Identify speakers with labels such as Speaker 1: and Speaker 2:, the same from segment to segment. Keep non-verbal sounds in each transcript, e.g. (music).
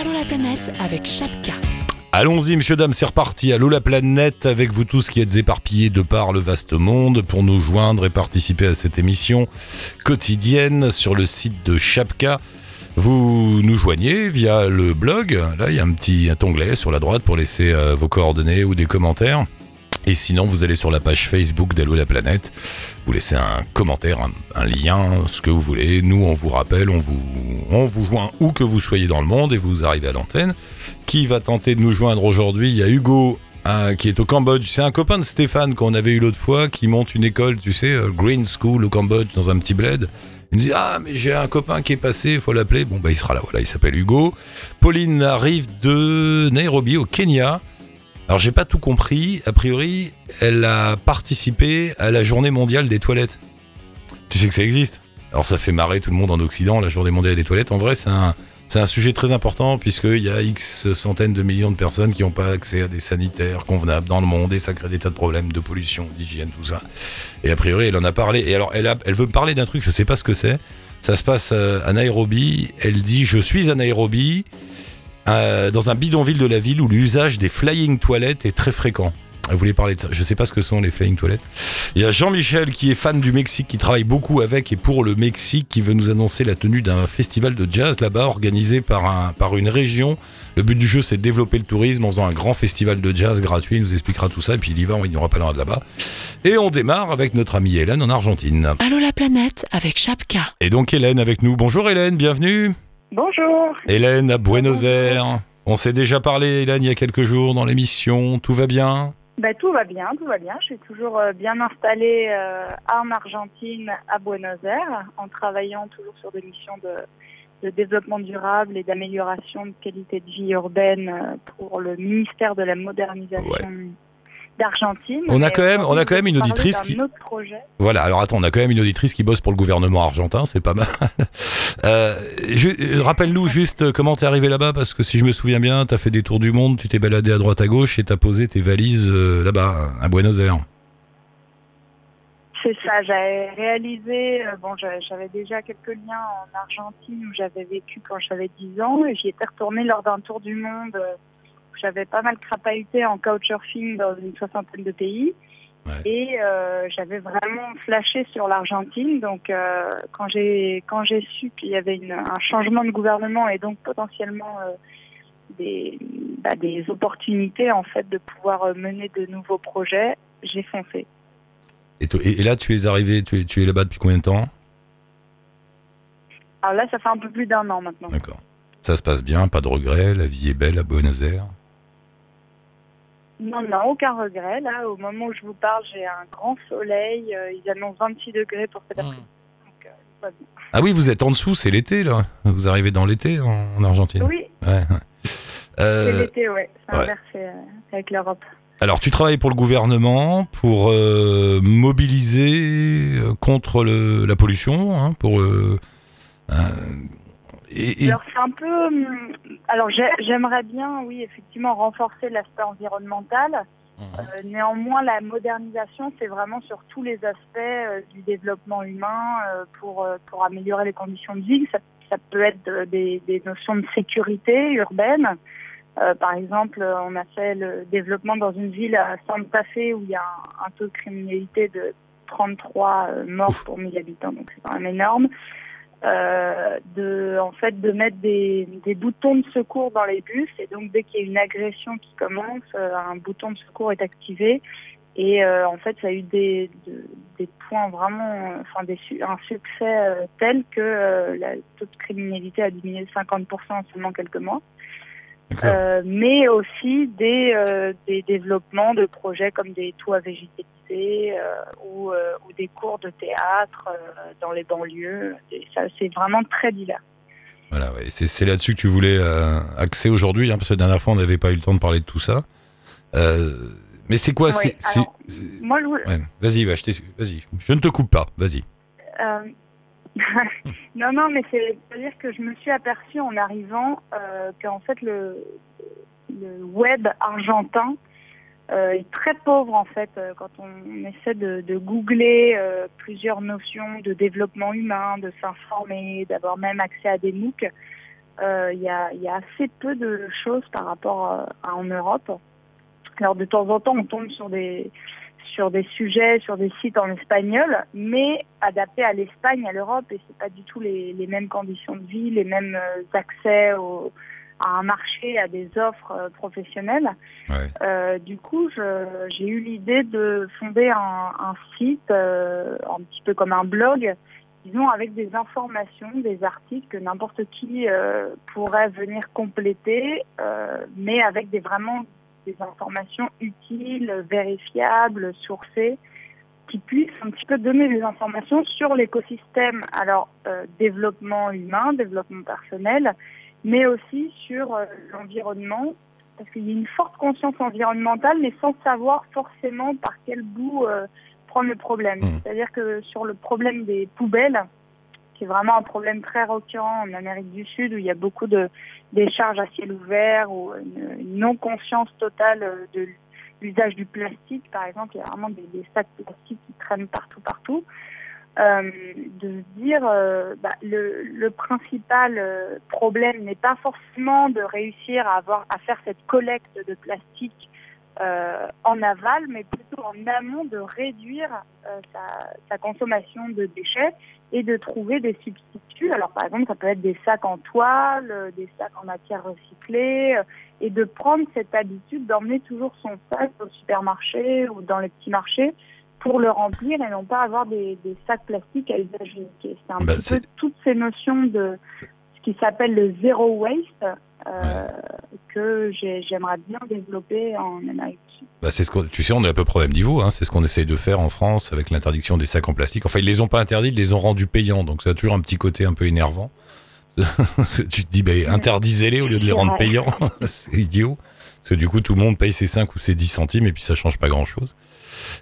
Speaker 1: Allô la planète avec Chapka.
Speaker 2: Allons-y, monsieur, dame, c'est reparti. Allô la planète, avec vous tous qui êtes éparpillés de par le vaste monde pour nous joindre et participer à cette émission quotidienne sur le site de Chapka. Vous nous joignez via le blog. Là, il y a un petit onglet sur la droite pour laisser euh, vos coordonnées ou des commentaires. Et sinon, vous allez sur la page Facebook d'Allo la planète. Vous laissez un commentaire, un, lien, ce que vous voulez. Nous, on vous rappelle, on vous, on vous joint où que vous soyez dans le monde et vous arrivez à l'antenne. Qui va tenter de nous joindre aujourd'hui? Il y a Hugo hein, qui est au Cambodge. C'est un copain de Stéphane qu'on avait eu l'autre fois qui monte une école, tu sais, euh, Green School au Cambodge dans un petit bled. Il nous dit Ah, mais j'ai un copain qui est passé, il faut l'appeler. Bon, bah, il sera là, voilà, il s'appelle Hugo. Pauline arrive de Nairobi, au Kenya. Alors, j'ai pas tout compris. A priori, elle a participé à la journée mondiale des toilettes. Tu sais que ça existe Alors, ça fait marrer tout le monde en Occident, la journée mondiale des toilettes. En vrai, c'est un, c'est un sujet très important puisqu'il y a X centaines de millions de personnes qui n'ont pas accès à des sanitaires convenables dans le monde et ça crée des tas de problèmes de pollution, d'hygiène, tout ça. Et a priori, elle en a parlé. Et alors, elle, elle veut me parler d'un truc, je sais pas ce que c'est. Ça se passe euh, à Nairobi. Elle dit Je suis à Nairobi, euh, dans un bidonville de la ville où l'usage des flying toilettes est très fréquent. Elle voulait parler de ça? Je sais pas ce que sont les flying toilettes. Il y a Jean-Michel qui est fan du Mexique, qui travaille beaucoup avec et pour le Mexique, qui veut nous annoncer la tenue d'un festival de jazz là-bas organisé par, un, par une région. Le but du jeu, c'est de développer le tourisme en faisant un grand festival de jazz gratuit. Il nous expliquera tout ça et puis il y va, il n'y aura pas loin de là-bas. Et on démarre avec notre amie Hélène en Argentine.
Speaker 1: Allô la planète avec Chapka.
Speaker 2: Et donc Hélène avec nous. Bonjour Hélène, bienvenue.
Speaker 3: Bonjour.
Speaker 2: Hélène à Buenos Aires. On s'est déjà parlé, Hélène, il y a quelques jours dans l'émission. Tout va bien?
Speaker 3: Bah, tout va bien, tout va bien. Je suis toujours euh, bien installée euh, en Argentine, à Buenos Aires, en travaillant toujours sur des missions de, de développement durable et d'amélioration de qualité de vie urbaine euh, pour le ministère de la modernisation d'Argentine.
Speaker 2: On a quand même- on a quand même une auditrice qui-. Voilà, alors attends, on a quand même une auditrice qui bosse pour le gouvernement argentin, c'est pas mal. (laughs) Euh, euh, Rappelle-nous juste euh, comment t'es arrivé là-bas, parce que si je me souviens bien, t'as fait des tours du monde, tu t'es baladé à droite à gauche et t'as posé tes valises euh, là-bas, à Buenos Aires.
Speaker 3: C'est ça, j'avais réalisé, euh, bon, j'avais déjà quelques liens en Argentine où j'avais vécu quand j'avais 10 ans et j'y étais retournée lors d'un tour du monde euh, j'avais pas mal crapahuté en couchsurfing dans une soixantaine de pays.
Speaker 2: Ouais.
Speaker 3: Et euh, j'avais vraiment flashé sur l'Argentine. Donc, euh, quand j'ai quand j'ai su qu'il y avait une, un changement de gouvernement et donc potentiellement euh, des, bah, des opportunités en fait de pouvoir mener de nouveaux projets, j'ai foncé.
Speaker 2: Et là, tu es arrivé, tu es, tu es là-bas depuis combien de temps?
Speaker 3: Alors là, ça fait un peu plus d'un an maintenant.
Speaker 2: D'accord. Ça se passe bien, pas de regrets, la vie est belle à Buenos Aires?
Speaker 3: Non, non, aucun regret. Là, au moment où je vous parle, j'ai un grand soleil. euh, ils annoncent 26 degrés pour cet après-midi. Donc, euh, tout va bien.
Speaker 2: Ah oui, vous êtes en dessous, c'est l'été là. Vous arrivez dans l'été en, en Argentine.
Speaker 3: Oui,
Speaker 2: Ouais, ouais.
Speaker 3: c'est
Speaker 2: Euh,
Speaker 3: l'été, ouais. C'est
Speaker 2: ouais.
Speaker 3: inversé euh, avec l'Europe.
Speaker 2: Alors, tu travailles pour le gouvernement pour euh, mobiliser euh, contre le, la pollution, hein, pour. Et, et-
Speaker 3: Alors, c'est un peu. hum, Alors, j'ai- j'aimerais bien, oui, effectivement, renforcer l'aspect environnemental. Euh, néanmoins, la modernisation, c'est vraiment sur tous les aspects euh, du développement humain euh, pour, pour améliorer les conditions de vie. Ça, ça peut être des, des notions de sécurité urbaine. Par exemple, on a fait le développement dans une ville à Santa Fe où il y a un, un taux de criminalité de 33 euh, morts pour 1000 habitants, donc c'est quand même énorme. Euh, de en fait de mettre des, des boutons de secours dans les bus et donc dès qu'il y a une agression qui commence euh, un bouton de secours est activé et euh, en fait ça a eu des de- des points vraiment enfin des un succès euh, tel que la taux de criminalité a diminué de 50% en seulement quelques mois. Euh, mais aussi des, euh, des développements de projets comme des toits végétalisés euh, ou, ou des cours de théâtre dans les banlieues. Et ça, c'est vraiment très divers.
Speaker 2: Voilà, ouais. c'est là-dessus que tu voulais axer aujourd'hui, hein, parce que la dernière fois, on n'avait pas eu le temps de parler de tout ça. Mais c'est quoi
Speaker 3: Ouais, alors, Moi, je,
Speaker 2: ouais, Vas-y, va, je vas-y. Je ne te coupe pas, vas-y.
Speaker 3: euh, (laughs) non, non, mais c'est- c'est-à-dire que je me suis aperçue en arrivant euh, qu'en fait le, web argentin euh, est très pauvre en fait euh, quand on essaie de, googler euh, plusieurs notions de développement humain, de s'informer, d'avoir même accès à des MOOC. il y, a, assez peu de choses par rapport à en Europe. Alors de temps en temps, on tombe sur des sur des sujets, sur des sites en espagnol, mais adaptés à l'Espagne, à l'Europe, et c'est pas du tout les, les mêmes conditions de vie, les mêmes euh, accès au, à un marché, à des offres euh, professionnelles.
Speaker 2: Ouais.
Speaker 3: Euh, du coup, j'ai eu l'idée de fonder un, un site, euh, un petit peu comme un blog, disons avec des informations, des articles que n'importe qui euh, pourrait venir compléter, mais avec des vraiment des informations utiles, vérifiables, sourcées, qui puissent un petit peu donner des informations sur l'écosystème. Alors, euh, développement humain, développement personnel, mais aussi sur euh, l'environnement, parce qu'il y a une forte conscience environnementale, mais sans savoir forcément par quel bout euh, prendre le problème.
Speaker 2: Mhm.
Speaker 3: C'est-à-dire que sur le problème des poubelles, qui est vraiment un problème très récurrent en Amérique du Sud, où il y a beaucoup de décharges à ciel ouvert, ou une, non-conscience totale euh, de l'usage du plastique, par exemple, il y a vraiment des, des sacs plastiques qui traînent partout, partout. Euh, de se dire euh, bah, le, le principal euh, problème n'est pas forcément de réussir à avoir à faire cette collecte de plastique euh, en aval, mais plutôt en amont de réduire euh, sa, sa consommation de déchets et de trouver des substituts. Alors par exemple, ça peut être des sacs en toile, euh, des sacs en matière recyclée, et de prendre cette habitude d'emmener toujours son sac au supermarché ou dans les petits marchés pour le remplir et non pas avoir des, des sacs plastiques à usage unique. C'est un
Speaker 2: Bah,
Speaker 3: peu toutes ces notions de ce qui s'appelle le zéro waste euh, que j'ai- j'aimerais bien développer en Amérique.
Speaker 2: Bah, c'est ce qu'on, tu sais, on est à peu près au même niveau. Hein. C'est ce qu'on essaye de faire en France avec l'interdiction des sacs en plastique. Enfin, ils les ont pas interdits, ils les ont rendus payants. Donc, ça a toujours un petit côté un peu énervant. (laughs) Tu te dis, bah, interdisez-les au lieu de les rendre payants. (laughs) c'est idiot. Parce que du coup, tout le monde paye ses 5 ou ses 10 centimes et puis ça change pas grand-chose.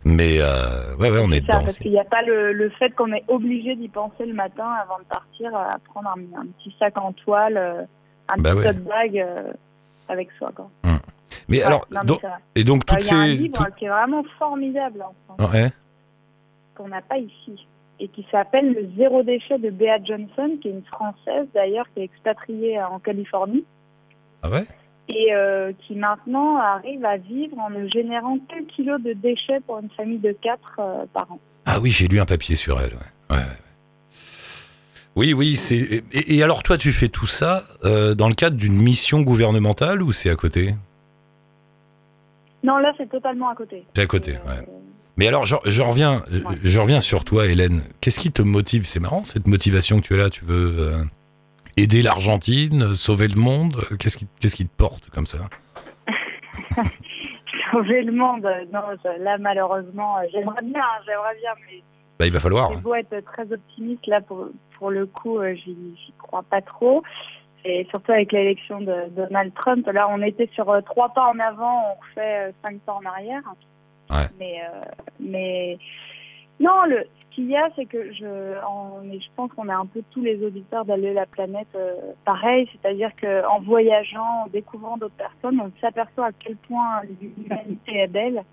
Speaker 2: Mais euh, ouais, ouais, on est
Speaker 3: C'est ça,
Speaker 2: dedans.
Speaker 3: parce qu'il n'y a pas le, le fait qu'on est obligé d'y penser le matin avant de partir à prendre un, un petit sac en toile, euh, un
Speaker 2: Bah
Speaker 3: petit
Speaker 2: ouais.
Speaker 3: tote bag euh, avec soi. Quoi.
Speaker 2: Mais
Speaker 3: Ouais,
Speaker 2: alors,
Speaker 3: non, mais
Speaker 2: donc-
Speaker 3: vrai.
Speaker 2: et donc
Speaker 3: Alors,
Speaker 2: toutes
Speaker 3: il y a un
Speaker 2: ces,
Speaker 3: livre qui est vraiment formidable en France,
Speaker 2: ouais.
Speaker 3: qu'on n'a pas ici et qui s'appelle Le zéro déchet de Bea Johnson, qui est une Française d'ailleurs qui est expatriée en Californie
Speaker 2: ah ouais?
Speaker 3: Et euh, qui maintenant arrive à vivre en ne générant qu'un kilo de déchets pour une famille de quatre euh, par an.
Speaker 2: Ah oui, j'ai lu un papier sur elle. Ouais. Ouais, ouais. Oui, oui, c'est. Et, et alors, toi, tu fais tout ça euh, dans le cadre d'une mission gouvernementale ou c'est à côté?
Speaker 3: Non, là c'est totalement à côté.
Speaker 2: C'est à côté,
Speaker 3: Euh,
Speaker 2: ouais. Mais alors, je, je reviens,
Speaker 3: Ouais.
Speaker 2: je reviens sur toi, Hélène. Qu'est-ce qui te motive? C'est marrant cette motivation que tu as là. Tu veux euh, aider l'Argentine, sauver le monde. Qu'est-ce qui, qu'est-ce qui te porte comme ça? (laughs)
Speaker 3: Sauver le monde, non, je- là malheureusement, j'aimerais bien, hein, j'aimerais bien, mais
Speaker 2: Bah, il va falloir.
Speaker 3: j'ai beau être très optimiste, là pour, pour le coup, euh, j'y crois pas trop. Et surtout avec l'élection de Donald Trump, là on était sur euh, trois pas en avant, on refait euh, cinq pas en arrière.
Speaker 2: Ouais.
Speaker 3: Mais, euh, mais non, ce qu'il y a, c'est que je, je pense qu'on a un peu tous les auditeurs d'aller la planète euh, pareil, c'est-à-dire qu'en voyageant, en découvrant d'autres personnes, on s'aperçoit à quel point l'humanité est belle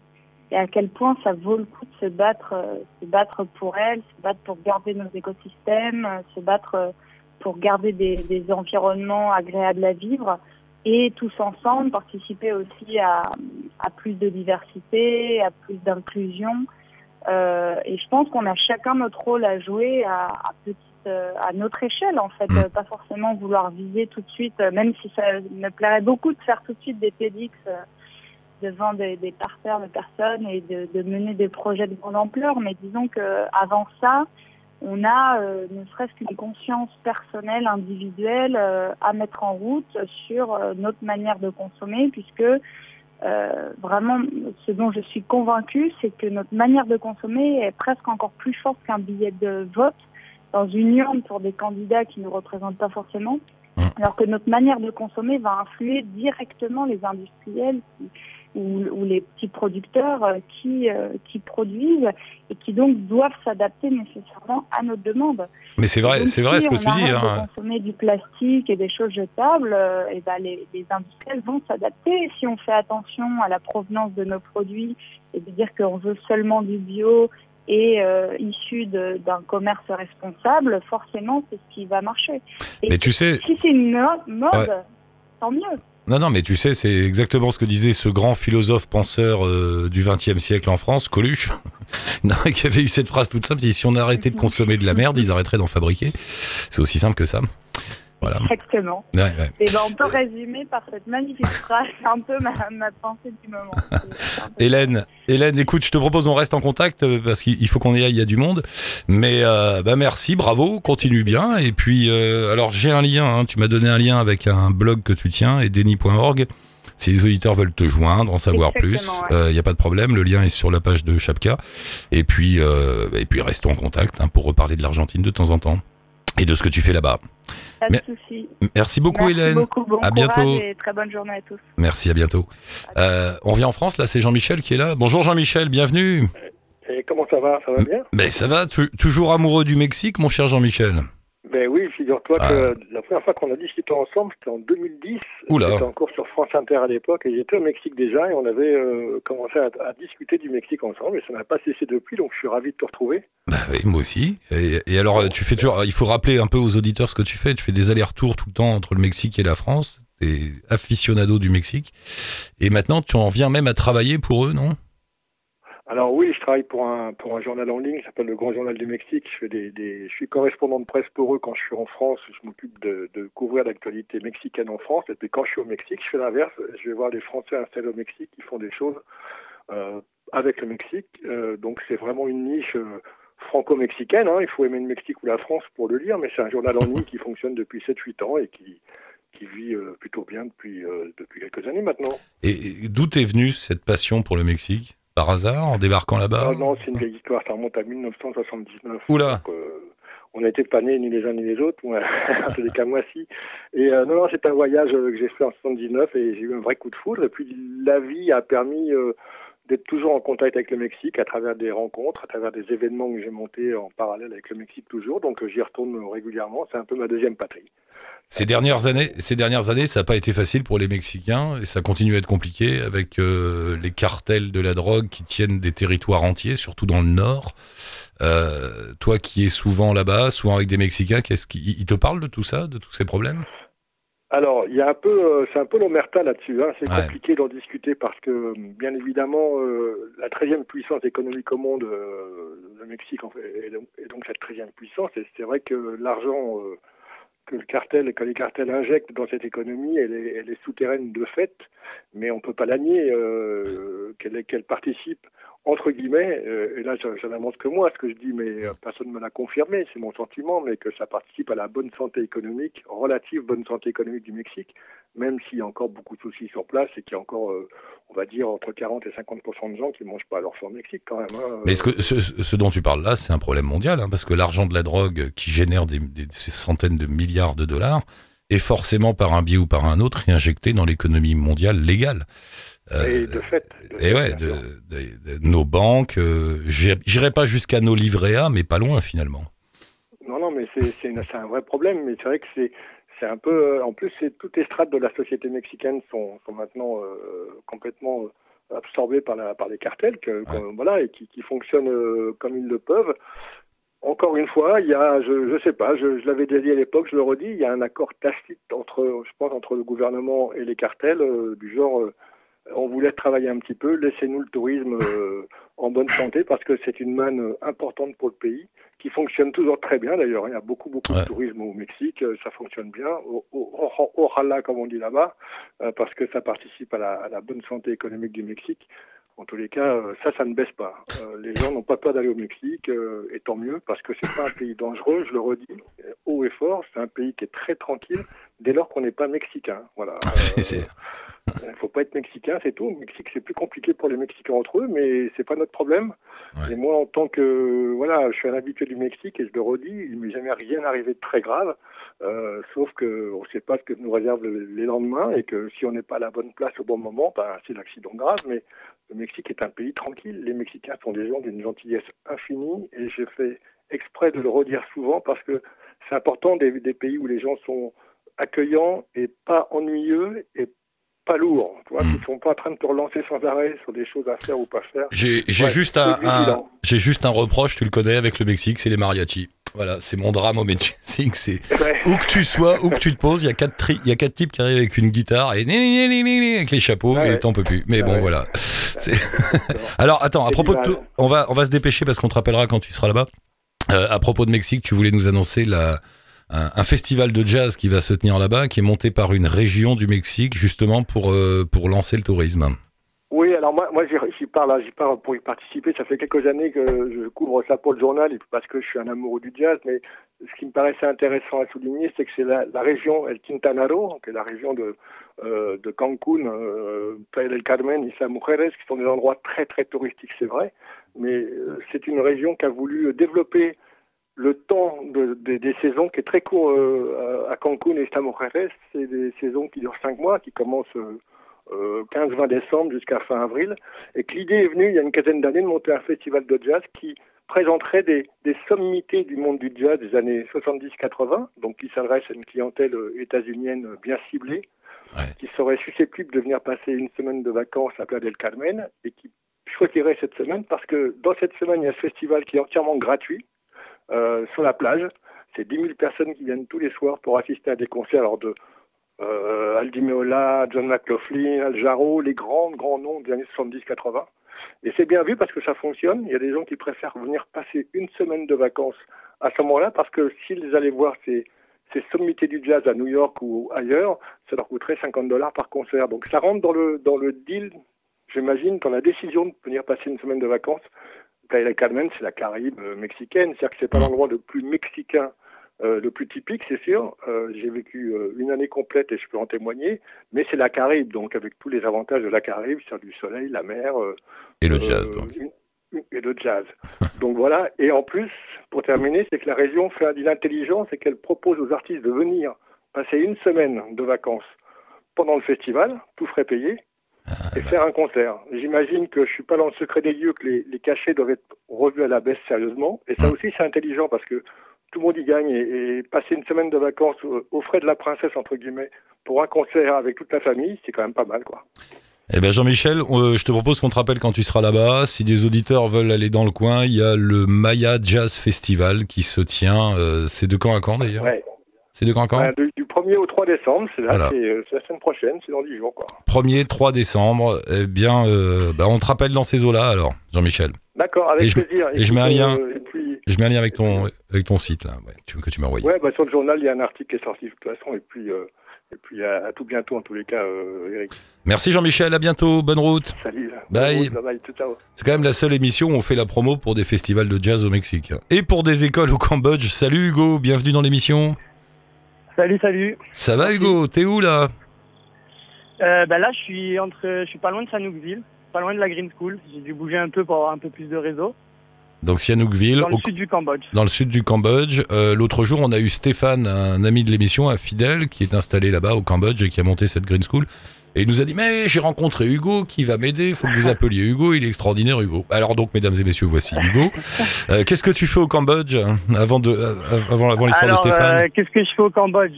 Speaker 3: et à quel point ça vaut le coup de se battre, euh, se battre pour elle, se battre pour garder nos écosystèmes, euh, se battre euh, pour garder des, environnements agréables à vivre et tous ensemble participer aussi à plus de diversité, à plus d'inclusion. Euh, et je pense qu'on a chacun notre rôle à jouer à, à petite, euh, à notre échelle en fait,
Speaker 2: Mm.
Speaker 3: Euh, pas forcément vouloir viser tout de suite, euh, même si ça me plairait beaucoup de faire tout de suite des TEDx devant des, des parterres de personnes et de, de mener des projets de grande ampleur. Mais disons que avant ça, on a ne serait-ce qu'une conscience personnelle, individuelle à mettre en route sur notre manière de consommer, puisque euh, vraiment, ce dont je suis convaincue, c'est que notre manière de consommer est presque encore plus forte qu'un billet de vote dans une urne pour des candidats qui ne nous représentent pas forcément,
Speaker 2: Mmh.
Speaker 3: alors que notre manière de consommer va influer directement les industriels qui- ou, ou les petits producteurs euh, qui, euh, qui produisent et qui donc doivent s'adapter nécessairement à notre demande.
Speaker 2: Mais c'est vrai, c'est vrai
Speaker 3: si
Speaker 2: ce que tu dis. hein.
Speaker 3: de consommer du plastique et des choses jetables, euh, et ben les, les industriels vont s'adapter. Si on fait attention à la provenance de nos produits et de dire qu'on veut seulement du bio et euh, issu d'un commerce responsable, forcément, c'est ce qui va marcher. Et
Speaker 2: Mais tu sais,
Speaker 3: si c'est une mo- mode,
Speaker 2: Ouais.
Speaker 3: tant mieux.
Speaker 2: Non, non, mais tu sais, c'est exactement ce que disait ce grand philosophe penseur euh, du XXe siècle en France, Coluche, (laughs) Non, qui avait eu cette phrase toute simple, si on arrêtait de consommer de la merde, ils arrêteraient d'en fabriquer. C'est aussi simple que ça. Voilà.
Speaker 3: Exactement.
Speaker 2: Ouais, ouais.
Speaker 3: Et ben, on peut résumer par cette magnifique phrase, c'est un peu ma, ma pensée du moment. (laughs)
Speaker 2: Hélène, Hélène, écoute, je te propose on reste en contact euh, parce qu'il il faut qu'on y aille, il y a du monde. Mais euh, bah merci, bravo, continue bien. Et puis, euh, alors j'ai un lien, hein, tu m'as donné un lien avec un blog que tu tiens, edeni.org. Si les auditeurs veulent te joindre, en savoir plus, il
Speaker 3: ouais.
Speaker 2: n'y a pas de problème. Le lien est sur la page de Chapka. Et puis, et puis restons en contact hein, pour reparler de l'Argentine de temps en temps et de ce que tu fais là-bas.
Speaker 3: Pas de souci.
Speaker 2: Merci beaucoup,
Speaker 3: Merci
Speaker 2: Hélène.
Speaker 3: beaucoup, bon
Speaker 2: À bientôt.
Speaker 3: et très bonne journée à tous.
Speaker 2: Merci, à bientôt. Euh, on revient en France, là, c'est Jean-Michel qui est là. Bonjour Jean-Michel, bienvenue.
Speaker 4: Et comment ça va? Ça va bien?
Speaker 2: Mais ça va, tu- toujours amoureux du Mexique, mon cher Jean-Michel
Speaker 4: Ben oui, figure-toi
Speaker 2: Ah.
Speaker 4: que la première fois qu'on a discuté ensemble, c'était en 2010.
Speaker 2: Oula.
Speaker 4: J'étais encore sur France Inter à l'époque et j'étais au Mexique déjà et on avait euh, commencé à, à discuter du Mexique ensemble et ça n'a pas cessé depuis, donc je suis ravi de te retrouver.
Speaker 2: Bah oui, moi aussi. Et, et alors, tu fais toujours. Il faut rappeler un peu aux auditeurs ce que tu fais. Tu fais des allers-retours tout le temps entre le Mexique et la France. T'es aficionado du Mexique. Et maintenant, tu en viens même à travailler pour eux, non?
Speaker 4: Alors oui, je travaille pour un pour un journal en ligne qui s'appelle le Grand Journal du Mexique. Je fais des, je suis correspondant de presse pour eux quand je suis en France. Je m'occupe de, couvrir l'actualité mexicaine en France. Et puis quand je suis au Mexique, je fais l'inverse. Je vais voir les Français installés au Mexique qui font des choses euh, avec le Mexique. Euh, donc c'est vraiment une niche euh, franco-mexicaine. hein. Il faut aimer le Mexique ou la France pour le lire, mais c'est un journal en ligne qui fonctionne depuis 7-8 ans et qui qui vit plutôt bien depuis depuis quelques années maintenant.
Speaker 2: Et, d'où t'es venue cette passion pour le Mexique? Par hasard, en débarquant là-bas
Speaker 4: Ah non, c'est une vieille histoire, ça remonte à 1979.
Speaker 2: Oula.
Speaker 4: Donc, euh, on n'était pas nés ni les uns ni les autres, ou, (laughs) en tous les cas moi si. Et euh, non, non, c'est un voyage euh, que j'ai fait en 79 et j'ai eu un vrai coup de foudre. Et puis la vie a permis euh, d'être toujours en contact avec le Mexique à travers des rencontres, à travers des événements que j'ai montés en parallèle avec le Mexique toujours. Donc euh, j'y retourne régulièrement, c'est un peu ma deuxième patrie.
Speaker 2: Ces dernières années, ces dernières années, ça n'a pas été facile pour les Mexicains et ça continue à être compliqué avec euh, les cartels de la drogue qui tiennent des territoires entiers, surtout dans le nord. Euh, toi qui es souvent là-bas, souvent avec des Mexicains, qu'est-ce qui ils te parlent de tout ça, de tous ces problèmes?
Speaker 4: Alors, il y a un peu, euh, c'est un peu l'omerta là-dessus. Hein. C'est
Speaker 2: Ouais.
Speaker 4: compliqué d'en discuter parce que, bien évidemment, euh, la 13e puissance économique au monde, euh, le Mexique, en fait, est donc, est donc cette 13e puissance. Et c'est vrai que l'argent euh, que le cartel, que les cartels injectent dans cette économie, elle est, elle est souterraine de fait, mais on peut pas la nier euh, qu'elle participe entre guillemets, euh, et là ça n'avance que moi ce que je dis, mais euh, personne ne me l'a confirmé, c'est mon sentiment, mais que ça participe à la bonne santé économique, relative bonne santé économique du Mexique, même s'il y a encore beaucoup de soucis sur place et qu'il y a encore, euh, on va dire, entre 40 et 50% de gens qui ne mangent pas leur au Mexique quand même. hein.
Speaker 2: Mais ce, dont tu parles là, c'est un problème mondial, hein, parce que l'argent de la drogue qui génère des, centaines de milliards de dollars est forcément par un biais ou par un autre réinjecté dans l'économie mondiale légale. Euh,
Speaker 4: et de fait. de
Speaker 2: Et
Speaker 4: fait,
Speaker 2: ouais, de, de- nos banques, euh, j'irai pas jusqu'à nos livrets A, mais pas loin finalement.
Speaker 4: Non, non, mais c'est un vrai problème. Mais c'est vrai que c'est c'est un peu. euh, En plus, toutes les strates de la société mexicaine sont, sont maintenant euh, complètement absorbées par la par les cartels, que, que- voilà, et qui, qui fonctionnent euh, comme ils le peuvent. Encore une fois, il y a, je je sais pas, je, je l'avais déjà dit à l'époque, je le redis, il y a un accord tacite entre, je pense, entre le gouvernement et les cartels, euh, du genre, on vous laisse travailler un petit peu, laissez-nous le tourisme euh, (laughs) en bonne santé parce que c'est une manne euh, importante pour le pays qui fonctionne toujours très bien d'ailleurs. Il y a beaucoup beaucoup
Speaker 2: Ouais.
Speaker 4: de tourisme au Mexique, euh, ça fonctionne bien. Au- au- comme on dit là-bas, euh, parce que ça participe à la, à la bonne santé économique du Mexique. En tous les cas, euh, ça, ça ne baisse pas. Euh, les gens n'ont pas peur d'aller au Mexique, euh, et tant mieux, parce que c'est pas un pays dangereux, je le redis, haut et fort. C'est un pays qui est très tranquille dès lors qu'on n'est pas mexicain. Voilà. (laughs) Euh, il faut pas être mexicain, c'est tout. Au Mexique, c'est plus compliqué pour les Mexicains entre eux, mais c'est pas notre problème.
Speaker 2: Ouais.
Speaker 4: Et moi, en tant que voilà, je suis un habitué du Mexique et je le redis, il m'est jamais rien arrivé de très grave, euh, sauf que on ne sait pas ce que nous réservent le- les lendemains et que si on n'est pas à la bonne place au bon moment, ben, c'est l'accident grave. Mais le Mexique est un pays tranquille. Les Mexicains sont des gens d'une gentillesse infinie et j'ai fait exprès de le redire souvent parce que c'est important des, des pays où les gens sont accueillants et pas ennuyeux et pas lourds, tu vois,
Speaker 2: Mm.
Speaker 4: qui sont pas en train de te relancer sans arrêt sur des choses à faire ou pas faire.
Speaker 2: J'ai
Speaker 4: Ouais,
Speaker 2: juste un, j'ai juste un reproche, tu le connais avec le Mexique, c'est les mariachis. Voilà, c'est mon drame au Mexique. (laughs) C'est
Speaker 4: Ouais.
Speaker 2: où que tu sois, où que tu te poses, il y a quatre il y a quatre types qui arrivent avec une guitare et avec les chapeaux
Speaker 4: Ouais,
Speaker 2: et t'en peux plus. Mais
Speaker 4: Ouais,
Speaker 2: bon, voilà. (laughs) Alors attends, à propos de tout, on va on va se dépêcher parce qu'on te rappellera quand tu seras là-bas. Euh, à propos de Mexique, tu voulais nous annoncer la un, un festival de jazz qui va se tenir là-bas, qui est monté par une région du Mexique justement pour euh, pour lancer le tourisme.
Speaker 4: Oui, alors moi, moi j'y là, j'y pars pour y participer. Ça fait quelques années que je couvre ça pour le journal et parce que je suis un amoureux du jazz. Mais ce qui me paraissait intéressant à souligner, c'est que c'est la, région El Quintana Roo, qui est la région de, euh, de Cancún, euh, Playa del Carmen, Isla Mujeres, qui sont des endroits très très touristiques, c'est vrai. Mais euh, c'est une région qui a voulu développer le temps de- de- des saisons qui est très court euh, à Cancún et Isla Mujeres. C'est des saisons qui durent cinq mois, qui commencent euh, 15-20 décembre jusqu'à fin avril, et que l'idée est venue il y a une quinzaine d'années de monter un festival de jazz qui présenterait des, des sommités du monde du jazz des années 70-80, donc qui s'adresse à une clientèle euh, états-unienne bien ciblée,
Speaker 2: Ouais.
Speaker 4: qui serait susceptible de venir passer une semaine de vacances à Playa del Carmen, et qui choisirait cette semaine parce que dans cette semaine, il y a ce festival qui est entièrement gratuit euh, sur la plage. C'est 10 000 personnes qui viennent tous les soirs pour assister à des concerts alors de euh, Aldi Meola, John McLaughlin, Al Jarreau, les grands, grands noms des années 70-80. Et c'est bien vu parce que ça fonctionne. Il y a des gens qui préfèrent venir passer une semaine de vacances à ce moment-là parce que s'ils allaient voir ces, ces sommités du jazz à New York ou ailleurs, ça leur coûterait 50 dollars par concert. Donc ça rentre dans le, dans le deal, j'imagine, dans la décision de venir passer une semaine de vacances. Playa Carmen, c'est la Caraïbe euh, mexicaine, c'est-à-dire que c'est pas l'endroit le plus mexicain, euh, le plus typique, c'est sûr. Euh, J'ai vécu euh, une année complète et je peux en témoigner, mais c'est la Caraïbe, donc avec tous les avantages de la Caraïbe, c'est-à-dire du soleil, la mer, euh,
Speaker 2: Et le
Speaker 4: euh,
Speaker 2: jazz, donc.
Speaker 4: une- une- Et le jazz. (laughs) donc voilà. Et en plus, pour terminer, c'est que la région fait de l'intelligence et qu'elle propose aux artistes de venir passer une semaine de vacances pendant le festival, tout frais payé,
Speaker 2: Ah,
Speaker 4: et faire un concert. J'imagine que je suis pas dans le secret des lieux, que les, les cachets doivent être revus à la baisse sérieusement. Et ça aussi, c'est intelligent parce que tout le monde y gagne et, et passer une semaine de vacances au- aux frais de la princesse, entre guillemets, pour un concert avec toute la famille, c'est quand même pas mal, quoi.
Speaker 2: Eh ben Jean-Michel, euh, je te propose qu'on te rappelle quand tu seras là-bas. Si des auditeurs veulent aller dans le coin, il y a le Maya Jazz Festival qui se tient. euh, c'est de quand à quand d'ailleurs
Speaker 4: Ouais.
Speaker 2: C'est de quand à quand
Speaker 4: Ouais, du, du 1er au 3 décembre, c'est là,
Speaker 2: Voilà.
Speaker 4: c'est euh, la semaine prochaine, c'est dans 10 jours, quoi.
Speaker 2: 1er 3 décembre. Eh bien, euh, bah, on te rappelle dans ces eaux-là alors, Jean-Michel.
Speaker 4: D'accord, avec
Speaker 2: Et je-
Speaker 4: plaisir.
Speaker 2: et je mets un lien.
Speaker 4: et puis,
Speaker 2: Je mets un lien avec ton, avec ton site là, ouais, tu- que tu m'as envoyé.
Speaker 4: ouais, bah, sur le journal, il y a un article qui est sorti de toute façon, et puis, euh, et puis à, à tout bientôt, en tous les cas, euh, Eric.
Speaker 2: Merci Jean-Michel, à bientôt, bonne route.
Speaker 4: Salut.
Speaker 2: Bye.
Speaker 4: Bye.
Speaker 2: C'est quand même la seule émission où on fait la promo pour des festivals de jazz au Mexique. Et pour des écoles au Cambodge. Salut Hugo, bienvenue dans l'émission.
Speaker 5: Salut, salut.
Speaker 2: Ça va Hugo T'es où là?
Speaker 5: Euh, bah là, je suis entre, je suis pas loin de Sanookville, pas loin de la Green School. J'ai dû bouger un peu pour avoir un peu plus de réseau.
Speaker 2: Donc Sihanoukville,
Speaker 5: Dans le
Speaker 2: au-
Speaker 5: sud du Cambodge.
Speaker 2: dans le sud du Cambodge. Euh, L'autre jour, on a eu Stéphane, un ami de l'émission, un fidèle, qui est installé là-bas au Cambodge et qui a monté cette Green School. Et il nous a dit, mais j'ai rencontré Hugo qui va m'aider, il faut que vous appeliez Hugo, il est extraordinaire Hugo. Alors donc, mesdames et messieurs, voici Hugo. (laughs) Euh, Qu'est-ce que tu fais au Cambodge hein, avant, de, euh, avant, avant l'histoire de Stéphane
Speaker 5: euh, qu'est-ce que je fais au Cambodge?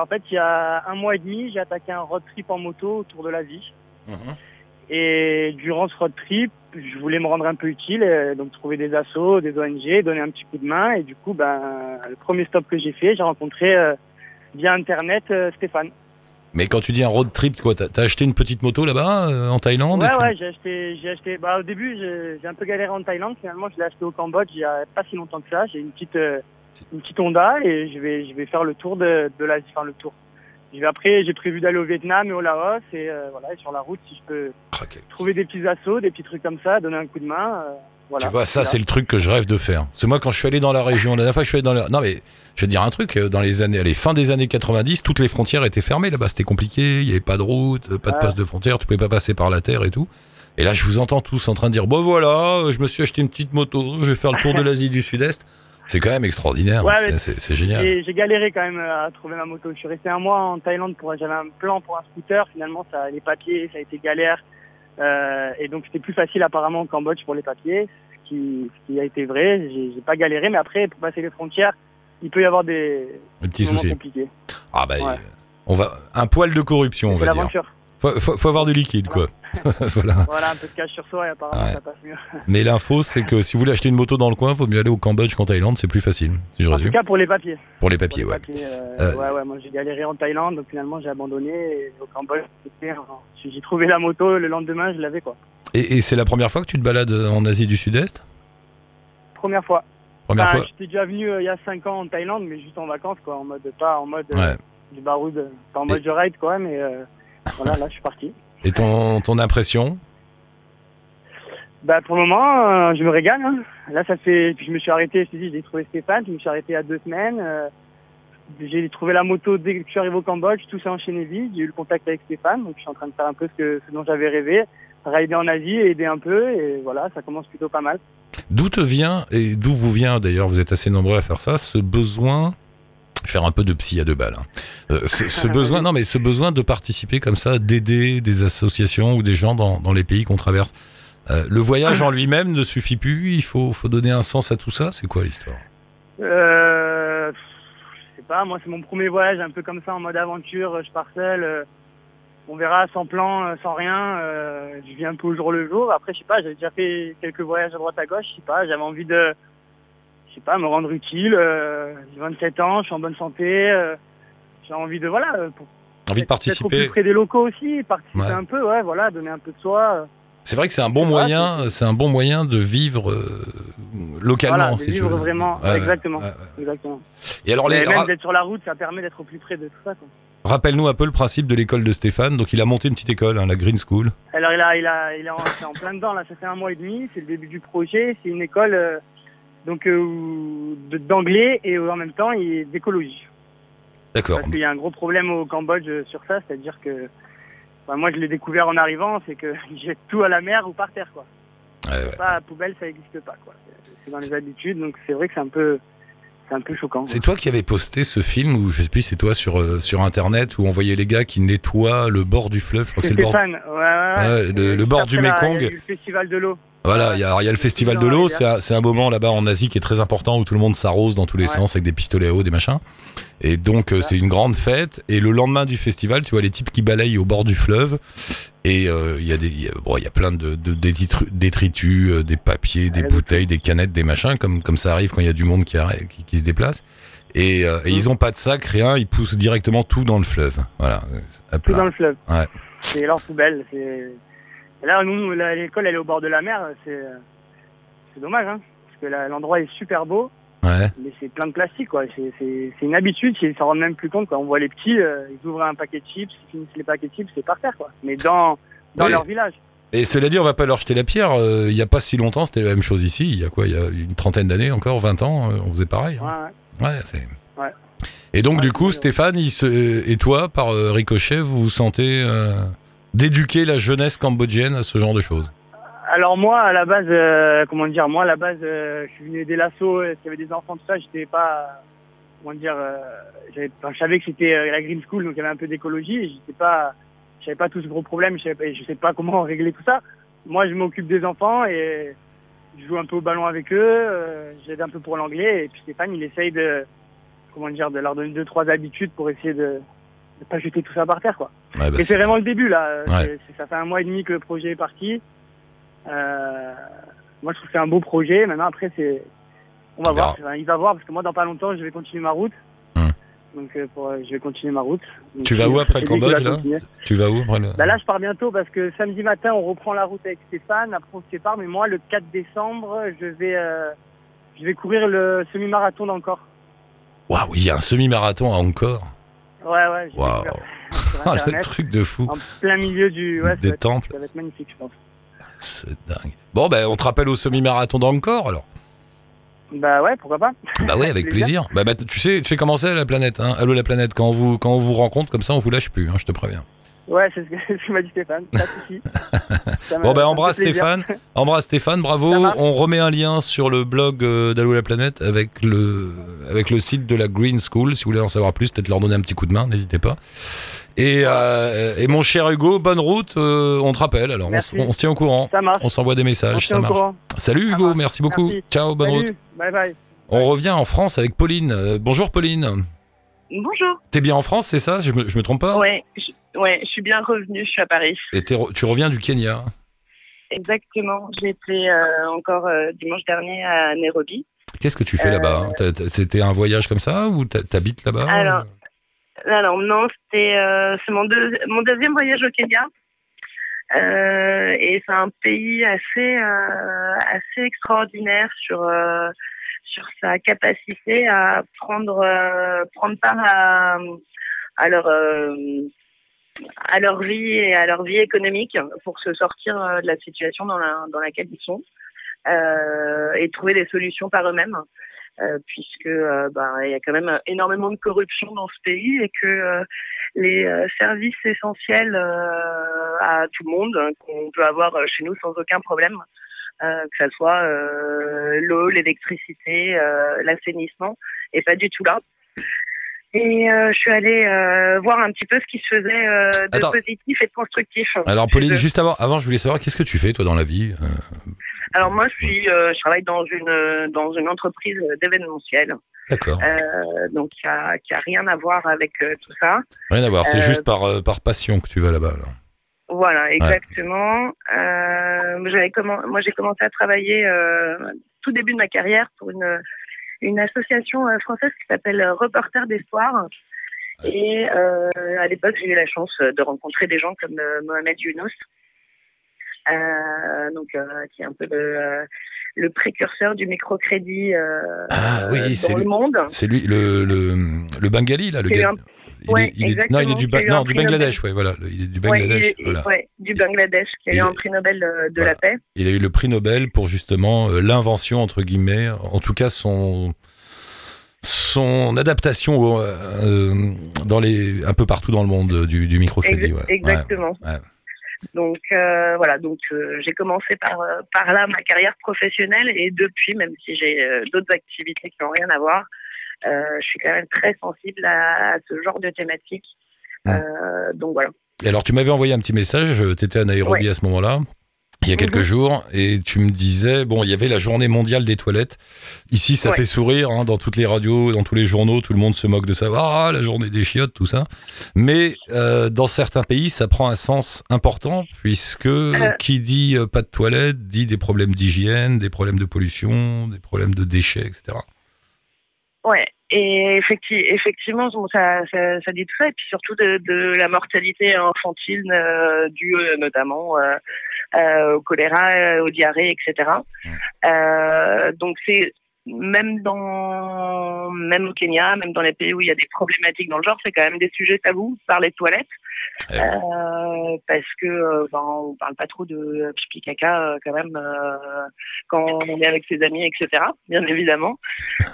Speaker 5: En fait, il y a un mois et demi, j'ai attaqué un road trip en moto autour de l'Asie.
Speaker 2: Mhm.
Speaker 5: Et durant ce road trip, je voulais me rendre un peu utile, euh, donc trouver des assos, des ONG, donner un petit coup de main. Et du coup, ben, le premier stop que j'ai fait, j'ai rencontré euh, via Internet euh, Stéphane.
Speaker 2: Mais quand tu dis un road trip, quoi, t'as t'as acheté une petite moto là-bas, en Thaïlande
Speaker 5: Ouais, ouais, j'ai acheté, j'ai acheté. Bah, au début, j'ai un peu galéré en Thaïlande. Finalement, je l'ai acheté au Cambodge il y a pas si longtemps que ça. J'ai une petite, une petite Honda et je vais, je vais faire le tour de, de l'Asie, enfin le tour. Après, j'ai prévu d'aller au Vietnam et au Laos et euh, voilà. Et sur la route, si je peux
Speaker 2: Ah, quel-
Speaker 5: trouver des petits assos, des petits trucs comme ça, donner un coup de main. euh, voilà.
Speaker 2: Tu vois, ça, c'est le truc que je rêve de faire. C'est moi, quand je suis allé dans la région, la dernière fois, je suis allé dans la... Non, mais je vais te dire un truc, euh, dans les années, allez, fin des années 90, toutes les frontières étaient fermées là-bas. C'était compliqué, il n'y avait pas de route, pas de passe de frontière, tu pouvais pas passer par la terre et tout. Et là, je vous entends tous en train de dire, bon voilà, je me suis acheté une petite moto, je vais faire le tour de l'Asie du Sud-Est. C'est quand même extraordinaire,
Speaker 5: Ouais,
Speaker 2: c'est- génial.
Speaker 5: J'ai galéré quand même euh, à trouver ma moto. Je suis resté un mois en Thaïlande pour j'avais un plan pour un scooter. Finalement, ça les papiers, ça a été galère. Euh, et donc c'était plus facile apparemment au Cambodge pour les papiers, ce qui, ce qui a été vrai. J'ai pas galéré, mais après pour passer les frontières, il peut y avoir des
Speaker 2: Un petit
Speaker 5: moments
Speaker 2: souci.
Speaker 5: compliqués.
Speaker 2: Ah bah,
Speaker 5: Ouais.
Speaker 2: on va... Un poil de corruption, on va dire. Faut, faut- faut avoir du liquide, quoi. (laughs) voilà.
Speaker 5: Voilà, un peu de cash sur soi et apparemment
Speaker 2: Ouais.
Speaker 5: ça passe mieux. (laughs)
Speaker 2: Mais l'info, c'est que si vous voulez acheter une moto dans le coin, vaut mieux aller au Cambodge qu'en Thaïlande, c'est plus facile, si je
Speaker 5: En tout
Speaker 2: résume.
Speaker 5: cas pour les papiers.
Speaker 2: Pour les
Speaker 5: Pour
Speaker 2: papiers,
Speaker 5: les
Speaker 2: ouais.
Speaker 5: papiers, euh,
Speaker 2: Euh,
Speaker 5: ouais, ouais, moi j'ai galéré en Thaïlande, donc finalement j'ai abandonné. Et au Cambodge, j'ai trouvé la moto, le lendemain je l'avais quoi.
Speaker 2: Et, et c'est la première fois que tu te balades en Asie du Sud-Est?
Speaker 5: Première fois.
Speaker 2: Première
Speaker 5: Enfin,
Speaker 2: fois
Speaker 5: J'étais déjà venu euh, il y a 5 ans en Thaïlande, mais juste en vacances quoi, en mode pas en mode
Speaker 2: Ouais.
Speaker 5: du baroud, pas en mode je ride quoi, mais voilà, là je suis parti.
Speaker 2: Et ton, ton impression
Speaker 5: Bah pour le moment, euh, je me régale. hein. Là, ça fait, puis je me suis arrêté. Je te dis, j'ai trouvé Stéphane. Je me suis arrêté a deux semaines. euh, j'ai trouvé la moto dès que je suis arrivé au Cambodge. Tout s'est enchaîné vite. J'ai eu le contact avec Stéphane, donc je suis en train de faire un peu ce, que, ce dont j'avais rêvé, rider en Asie, aider un peu, et voilà, ça commence plutôt pas mal.
Speaker 2: D'où te vient, et d'où vous vient d'ailleurs, vous êtes assez nombreux à faire ça, ce besoin, faire un peu de psy à deux balles, hein. Euh, ce, ce besoin, non mais ce besoin de participer comme ça, d'aider des associations ou des gens dans, dans les pays qu'on traverse. Euh, le voyage en lui-même ne suffit plus, il faut, faut donner un sens à tout ça, c'est quoi l'histoire?
Speaker 5: Euh, je sais pas, moi c'est mon premier voyage un peu comme ça en mode aventure. Je pars seul. euh, on verra sans plan, sans rien. je vis un peu au jour le jour. Après, je sais pas, j'ai déjà fait quelques voyages à droite à gauche. Je sais pas, j'avais envie de, sais pas, me rendre utile. euh, j'ai 27 ans, je suis en bonne santé. euh, j'ai envie de voilà, euh, pour
Speaker 2: Envie de
Speaker 5: être peut-être au plus
Speaker 2: participer
Speaker 5: près des locaux aussi, participer
Speaker 2: Ouais.
Speaker 5: un peu, ouais, voilà, donner un peu de soi.
Speaker 2: C'est vrai que c'est un bon moyen, c'est un bon moyen de vivre euh, localement,
Speaker 5: Voilà, de
Speaker 2: si tu
Speaker 5: vivre
Speaker 2: veux.
Speaker 5: vraiment,
Speaker 2: Ouais,
Speaker 5: exactement.
Speaker 2: ouais, ouais.
Speaker 5: exactement.
Speaker 2: Et alors, les,
Speaker 5: Et même d'être sur la route, ça permet d'être au plus près de tout ça.
Speaker 2: Rappelle-nous un peu le principe de l'école de Stéphane. Donc, il a monté une petite école, hein, la Green School.
Speaker 5: Alors il a, il a, il est en, plein dedans là. Ça fait un mois et demi. C'est le début du projet. C'est une école euh, donc euh, d'anglais et en même temps d'écologie.
Speaker 2: D'accord.
Speaker 5: Parce qu'il y a un gros problème au Cambodge euh, sur ça, c'est-à-dire que moi je l'ai découvert en arrivant, c'est que (laughs) ils jettent tout à la mer ou par terre quoi.
Speaker 2: Ouais, ouais.
Speaker 5: Pas à poubelle, ça n'existe pas quoi. C'est- dans les habitudes, donc c'est vrai que c'est un peu, c'est un peu choquant.
Speaker 2: C'est toi qui avais posté ce film, ou je sais plus, c'est toi sur, euh, sur internet, où on voyait les gars qui nettoient le bord du fleuve. Je crois que
Speaker 5: C'est
Speaker 2: le bord.
Speaker 5: Stéphane, ouais, ouais,
Speaker 2: Ouais,
Speaker 5: ouais.
Speaker 2: le- bord du Mékong.
Speaker 5: Le festival de l'eau.
Speaker 2: Voilà, il y a, y le festival de l'eau, c'est un, moment là-bas en Asie qui est très important où tout le monde s'arrose dans tous les
Speaker 5: Ouais.
Speaker 2: sens avec des pistolets à eau, des machins. Et donc euh, c'est une grande fête. Et le lendemain du festival, tu vois les types qui balayent au bord du fleuve. Et euh, il y a des, y a, bon, il y a plein de, détritus, euh, des papiers, des bouteilles, des canettes, des machins, comme comme ça arrive quand il y a du monde qui, qui, qui se déplace. Et, euh, et
Speaker 5: Mm.
Speaker 2: ils ont pas de sac, rien, ils poussent directement tout dans le fleuve. Voilà.
Speaker 5: Tout dans le fleuve.
Speaker 2: Ouais.
Speaker 5: C'est leur poubelle. C'est... Et là, nous, l'école, elle est au bord de la mer. C'est, c'est dommage, hein. Parce que l'endroit est super beau,
Speaker 2: Ouais.
Speaker 5: mais c'est plein de plastique, quoi. C'est, c'est, c'est une habitude, ils s'en rendent même plus compte, quoi. On voit les petits, euh, ils ouvrent un paquet de chips, ils finissent les paquets de chips, c'est par terre, quoi. Mais dans, dans
Speaker 2: Oui.
Speaker 5: leur village.
Speaker 2: Et cela dit, on va pas leur jeter la pierre. euh, Il y a pas si longtemps, c'était la même chose ici. Il y a quoi Il y a une trentaine d'années encore, 20 ans, euh, on faisait pareil.
Speaker 5: Ouais,
Speaker 2: hein.
Speaker 5: ouais.
Speaker 2: Ouais, c'est.
Speaker 5: Ouais.
Speaker 2: Et donc, du coup, Stéphane, il se... et toi, par euh, ricochet, vous vous sentez d'éduquer la jeunesse cambodgienne à ce genre de choses
Speaker 5: Alors moi, à la base, euh, comment dire, moi à la base, euh, je suis venu aider l'assaut, euh, s'il y avait des enfants, tout ça, j'étais pas, comment dire, euh, j'avais- enfin, je savais que c'était la Green School, donc il y avait un peu d'écologie, et j'étais je savais pas tout ce gros problème, je savais, sais pas comment (laughs) régler tout ça. Moi, je m'occupe des enfants et je joue un peu au ballon avec eux, j'aide un peu pour l'anglais, et puis Stéphane, il essaye de, comment dire, de leur donner deux trois habitudes pour essayer de, de pas jeter tout ça par terre, quoi.
Speaker 2: Ouais, bah,
Speaker 5: Et c'est vraiment le début là.
Speaker 2: Ouais.
Speaker 5: C'est- ça fait un mois et demi que le projet est parti. Euh, moi, je trouve que c'est un beau projet. Maintenant, après, c'est, on va voir. Il va voir parce que moi, dans pas longtemps, je vais continuer ma route.
Speaker 2: Hmm.
Speaker 5: Donc, euh, pour, euh, je vais continuer ma route. Donc,
Speaker 2: Tu vas où après le Cambodge, là? Tu vas où après le-
Speaker 5: Bah là, je pars bientôt parce que samedi matin, on reprend la route avec Stéphane. Après, on se sépare. Mais moi, le 4 décembre, je vais, euh, je vais courir le semi-marathon d'Encore.
Speaker 2: Waouh, il y a un semi-marathon à encore?
Speaker 5: Ouais, ouais. j'ai
Speaker 2: Waouh. (laughs) Ah, le truc de fou.
Speaker 5: en plein milieu du. Ouais, ça
Speaker 2: Des
Speaker 5: être-
Speaker 2: temples.
Speaker 5: Ça va être magnifique, je pense.
Speaker 2: C'est dingue. Bon, ben, on te rappelle au semi-marathon d'encore alors.
Speaker 5: Bah ouais, pourquoi pas.
Speaker 2: Bah ouais, (laughs) avec plaisir. Bah, bah, tu sais, tu sais comment c'est la planète. Hein? Allô la planète. Quand on vous quand on vous rencontre comme ça, on vous lâche plus. Hein, je te préviens.
Speaker 5: Ouais, c'est ce que, ce que m'a dit Stéphane. Pas de souci. (laughs) Ça
Speaker 2: Bon ben embrasse. Stéphane, (laughs) embrasse Stéphane, bravo. On remet un lien sur le blog euh, d'Allo la planète avec le avec le site de la Green School. Si vous voulez en savoir plus, peut-être leur donner un petit coup de main, n'hésitez pas. Et, euh, et mon cher Hugo, bonne route. euh, on te rappelle. Alors on,
Speaker 5: Merci.
Speaker 2: s- on se tient au courant.
Speaker 5: Ça marche.
Speaker 2: On s'envoie des
Speaker 5: On
Speaker 2: messages,
Speaker 5: se tient
Speaker 2: ça
Speaker 5: au
Speaker 2: marche.
Speaker 5: courant.
Speaker 2: Salut Hugo,
Speaker 5: marche.
Speaker 2: merci beaucoup.
Speaker 5: Merci.
Speaker 2: Ciao, bonne route.
Speaker 5: Bye bye.
Speaker 2: On revient en France avec Pauline. Euh, bonjour Pauline.
Speaker 6: Bonjour.
Speaker 2: T'es bien en France, c'est ça? Je me, je me trompe pas?
Speaker 6: Ouais, je- ouais, je suis bien revenue, je suis à Paris.
Speaker 2: Et t'es re- tu reviens du Kenya.
Speaker 6: Exactement. J'ai été euh, encore euh, dimanche dernier à Nairobi.
Speaker 2: Qu'est-ce que tu fais là-bas hein t'as- C'était un voyage comme ça ou t'habites là-bas
Speaker 6: Alors, Alors non, c'était euh, c'est mon, deux- mon deuxième voyage au Kenya. Euh, et c'est un pays assez euh, assez extraordinaire sur euh, sur sa capacité à prendre euh, prendre part à à leur euh, à leur vie et à leur vie économique pour se sortir euh, de la situation dans, la, dans laquelle ils sont euh, et trouver des solutions par eux-mêmes euh, puisque euh, bah, il y a quand même énormément de corruption dans ce pays et que euh, les euh, services essentiels à tout le monde hein, qu'on peut avoir chez nous sans aucun problème, que ça soit l'eau, l'électricité, l'assainissement, et pas du tout là. Et euh, je suis allée euh, voir un petit peu ce qui se faisait euh, de
Speaker 2: Attends.
Speaker 6: positif et de constructif.
Speaker 2: Alors Pauline, juste avant, avant, je voulais savoir qu'est-ce que tu fais toi dans la vie
Speaker 6: Alors moi, je suis, je travaille dans une dans une entreprise d'événementiel,
Speaker 2: D'accord.
Speaker 6: donc qui a, qui a rien à voir avec tout ça.
Speaker 2: Rien à voir. C'est juste par par passion que tu vas là-bas. alors.
Speaker 6: Voilà, exactement. J'avais commen- moi, j'ai commencé à travailler tout début de ma carrière pour une une association euh, française qui s'appelle euh, Reporters d'Espoir. Et euh, à l'époque, j'ai eu la chance de rencontrer des gens comme euh, Mohamed Younous, euh, donc qui est un peu le, le précurseur du microcrédit
Speaker 2: Ah oui,
Speaker 6: dans le
Speaker 2: lui.
Speaker 6: monde.
Speaker 2: C'est lui, le, le, le Bengali, là, le gars.
Speaker 6: un-
Speaker 2: Il est, il est- non, il est du, Ba- non, Bangladesh, ouais, voilà. Il est du
Speaker 6: Ouais,
Speaker 2: Bangladesh.
Speaker 6: il est-
Speaker 2: voilà.
Speaker 6: ouais, du Bangladesh, qui a eu un prix Nobel euh, de
Speaker 2: Voilà.
Speaker 6: la paix.
Speaker 2: Il a eu le prix Nobel pour justement euh, l'invention, entre guillemets, en tout cas son, son adaptation au- euh, dans les, un peu partout dans le monde du, du microcrédit.
Speaker 6: Exactement. Donc euh, voilà, donc euh, j'ai commencé par par là ma carrière professionnelle et depuis, même si j'ai euh, d'autres activités qui n'ont rien à voir, je suis quand même très sensible à, à ce genre de thématique.
Speaker 2: Ouais.
Speaker 6: Euh, donc voilà.
Speaker 2: Et alors, tu m'avais envoyé un petit message, tu étais à Nairobi à ce moment-là, il y a quelques
Speaker 6: Mhm.
Speaker 2: jours, et tu me disais, bon, il y avait la journée mondiale des toilettes. Ici, ça
Speaker 6: Ouais.
Speaker 2: fait sourire, hein, dans toutes les radios, dans tous les journaux, tout le monde se moque de ça. Ah, la journée des chiottes, tout ça. Mais euh, dans certains pays, ça prend un sens important, puisque qui dit euh, pas de toilettes dit des problèmes d'hygiène, des problèmes de pollution, des problèmes de déchets, etc.
Speaker 6: Ouais. Et effecti- effectivement, bon, ça, ça, ça dit tout ça, et puis surtout de, de la mortalité infantile euh, due euh, notamment euh, euh, au choléra, euh, aux diarrhées, etc. Euh, donc c'est même dans même au Kenya, même dans les pays où il y a des problématiques dans le genre, c'est quand même des sujets tabous par les toilettes,
Speaker 2: Ouais.
Speaker 6: euh, parce que euh, ben, on parle pas trop de pipi caca euh, quand même euh, quand on est avec ses amis, etc. Bien évidemment. (laughs)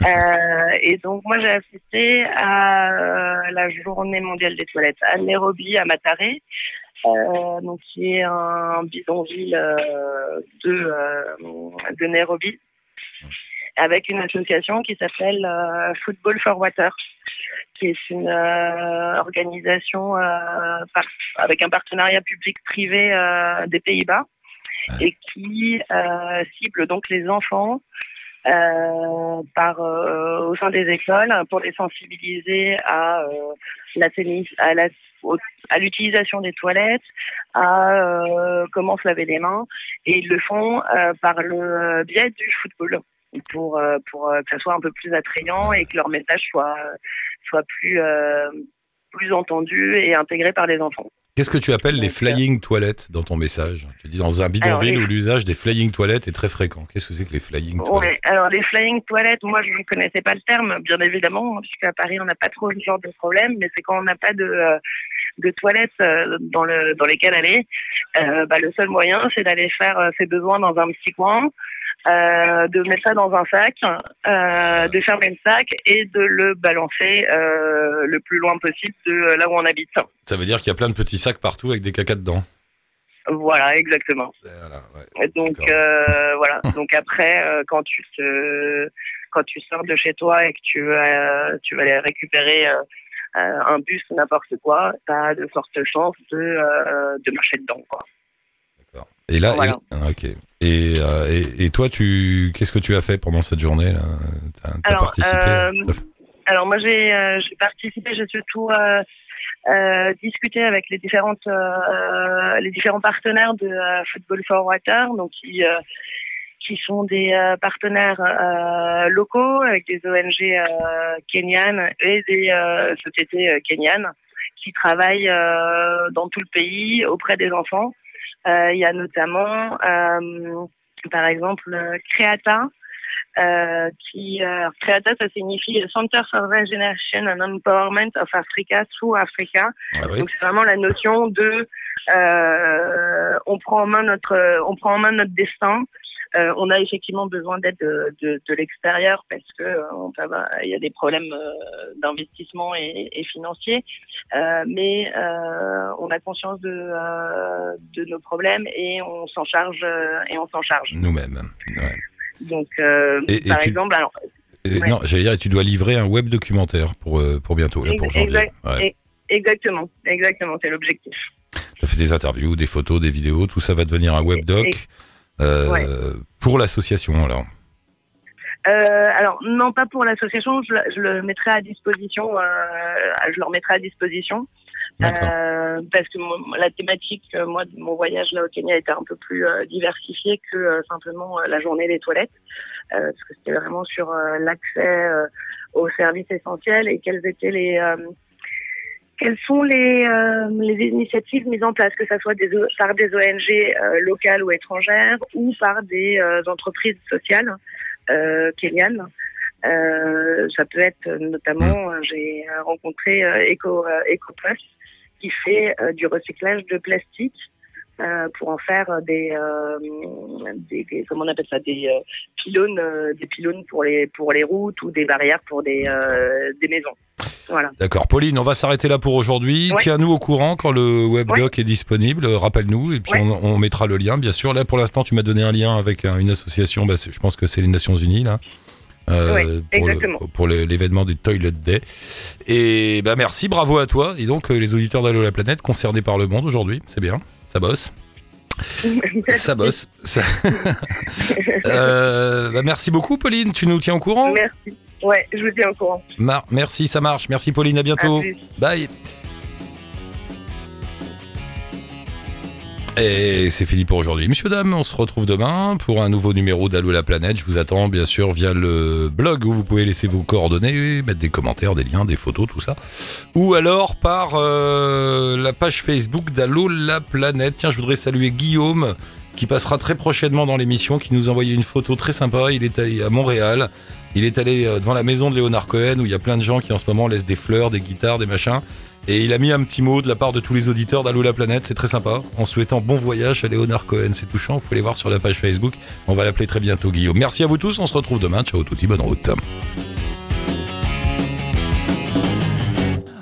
Speaker 6: Euh, et donc moi j'ai assisté à la journée mondiale des toilettes à Nairobi, à Mataré, donc qui est un bidonville de de Nairobi, avec une association qui s'appelle euh, Football for Water, qui est une euh, organisation euh, par- avec un partenariat public-privé des Pays-Bas et qui cible donc les enfants euh, par euh, au sein des écoles pour les sensibiliser à euh, l'assaini- à la- à l'utilisation des toilettes, à comment se laver les mains, et ils le font par le biais du football pour euh, pour euh, que ça soit un peu plus attrayant et que leur message soit soit plus euh, plus entendu et intégré par les enfants.
Speaker 2: Qu'est-ce que tu appelles les
Speaker 6: euh,
Speaker 2: flying toilettes dans ton message? Tu dis dans un bidonville
Speaker 6: Alors, les-
Speaker 2: où l'usage des flying toilettes est très fréquent. Qu'est-ce que c'est que les flying
Speaker 6: Ouais,
Speaker 2: toilettes?
Speaker 6: alors les flying toilettes, moi je ne connaissais pas le terme, bien évidemment, puisqu'à Paris on n'a pas trop ce genre de problème, mais c'est quand on n'a pas de, euh, de toilettes euh, dans, le, dans lesquelles aller, euh, bah, le seul moyen c'est d'aller faire euh, ses besoins dans un petit coin, euh, de mettre ça dans un sac, euh, de fermer le sac et de le balancer euh, le plus loin possible de là où on habite.
Speaker 2: Ça veut dire qu'il y a plein de petits sacs partout avec des cacas dedans.
Speaker 6: Voilà, exactement.
Speaker 2: Voilà, ouais.
Speaker 6: Et Donc voilà. (laughs) Donc après, quand tu te, quand tu sors de chez toi et que tu vas, tu vas aller récupérer un bus ou n'importe quoi, t'as de fortes chances de, de marcher dedans, quoi.
Speaker 2: Et là,
Speaker 6: Voilà.
Speaker 2: et- ah, ok. Et, euh, et, et toi, tu, qu'est-ce que tu as fait pendant cette journée là?
Speaker 6: Alors,
Speaker 2: participé?
Speaker 6: euh, Alors moi j'ai, euh, j'ai participé, j'ai surtout euh, discuter avec les différentes les différents partenaires de Football for Water, donc qui qui sont des partenaires locaux avec des ONG kenyanes et des sociétés kenyanes qui travaillent dans tout le pays auprès des enfants. Euh, il y a notamment, euh, par exemple, Creata, euh, qui euh, Creata, ça signifie Center for Regeneration and Empowerment of Africa through Africa.
Speaker 2: Ah oui.
Speaker 6: Donc c'est vraiment la notion de euh, on prend en main notre on prend en main notre destin. Euh, on a effectivement besoin d'aide de, de, de l'extérieur parce que euh, on peut avoir- il y a des problèmes euh, d'investissement et, et financiers, mais on a conscience de, de nos problèmes et on s'en charge et on s'en charge.
Speaker 2: Nous-mêmes. Ouais.
Speaker 6: Donc
Speaker 2: et
Speaker 6: par
Speaker 2: tu-
Speaker 6: exemple, alors
Speaker 2: Et
Speaker 6: Ouais.
Speaker 2: Non, j'allais dire, tu dois livrer un web documentaire pour, pour bientôt, là, pour janvier.
Speaker 6: exact.
Speaker 2: Ouais.
Speaker 6: exactement, exactement, c'est l'objectif.
Speaker 2: Tu as fait des interviews, des photos, des vidéos, tout ça va devenir un web doc
Speaker 6: Ouais.
Speaker 2: pour l'association, alors.
Speaker 6: Euh, alors non pas pour l'association, je, le- je le mettrai à disposition, euh, je leur mettrai à disposition euh, parce que mon- la thématique, euh, moi, de mon voyage là au Kenya était un peu plus euh, diversifiée que euh, simplement euh, la journée des toilettes, euh, parce que c'était vraiment sur euh, l'accès euh, aux services essentiels et quelles étaient les euh, quelles sont les, euh, les initiatives mises en place, que ce soit des, par des ONG euh, locales ou étrangères ou par des euh, entreprises sociales euh, kenyanes. Euh, ça peut être euh, notamment, j'ai rencontré euh, Eco, EcoPlus qui fait du recyclage de plastique euh, pour en faire euh, des, euh, des, des- comment on appelle ça des euh, pylônes des pylônes pour les pour les routes ou des barrières pour des des maisons. Voilà.
Speaker 2: D'accord. Pauline, on va s'arrêter là pour aujourd'hui.
Speaker 6: Ouais.
Speaker 2: Tiens-nous au courant quand le web doc est disponible. Rappelle-nous et puis
Speaker 6: Ouais.
Speaker 2: on, on mettra le lien, bien sûr. Là, pour l'instant, tu m'as donné un lien avec une association. Bah, je pense que c'est les Nations Unies là. euh, pour l'événement du Toilet Day. Et bah merci, bravo à toi. Et donc les auditeurs d'Allo la planète concernés par le monde aujourd'hui, c'est bien, (laughs) ça bosse. Ça bosse. (laughs) Ça- Euh, bah, merci beaucoup, Pauline. Tu nous tiens au courant?
Speaker 6: Merci. Ouais, je vous tiens au courant.
Speaker 2: Mar- Merci, ça marche. Merci, Pauline. À bientôt.
Speaker 6: À.
Speaker 2: Bye. Et c'est fini pour aujourd'hui. Monsieur, dame, on se retrouve demain pour un nouveau numéro d'Allo la planète. Je vous attends bien sûr via le blog où vous pouvez laisser vos coordonnées, mettre des commentaires, des liens, des photos, tout ça. Ou alors par euh, la page Facebook d'Allo la planète. Tiens, je voudrais saluer Guillaume qui passera très prochainement dans l'émission, qui nous a envoyé une photo très sympa. Il est allé à Montréal. Il est allé euh, devant la maison de Léonard Cohen où il y a plein de gens qui en ce moment laissent des fleurs, des guitares, des machins. Et il a mis un petit mot de la part de tous les auditeurs d'Allo la planète, c'est très sympa. En souhaitant bon voyage à Léonard Cohen, c'est touchant. Vous pouvez les voir sur la page Facebook. On va l'appeler très bientôt Guillaume. Merci à vous tous, on se retrouve demain. Ciao touti, bonne route.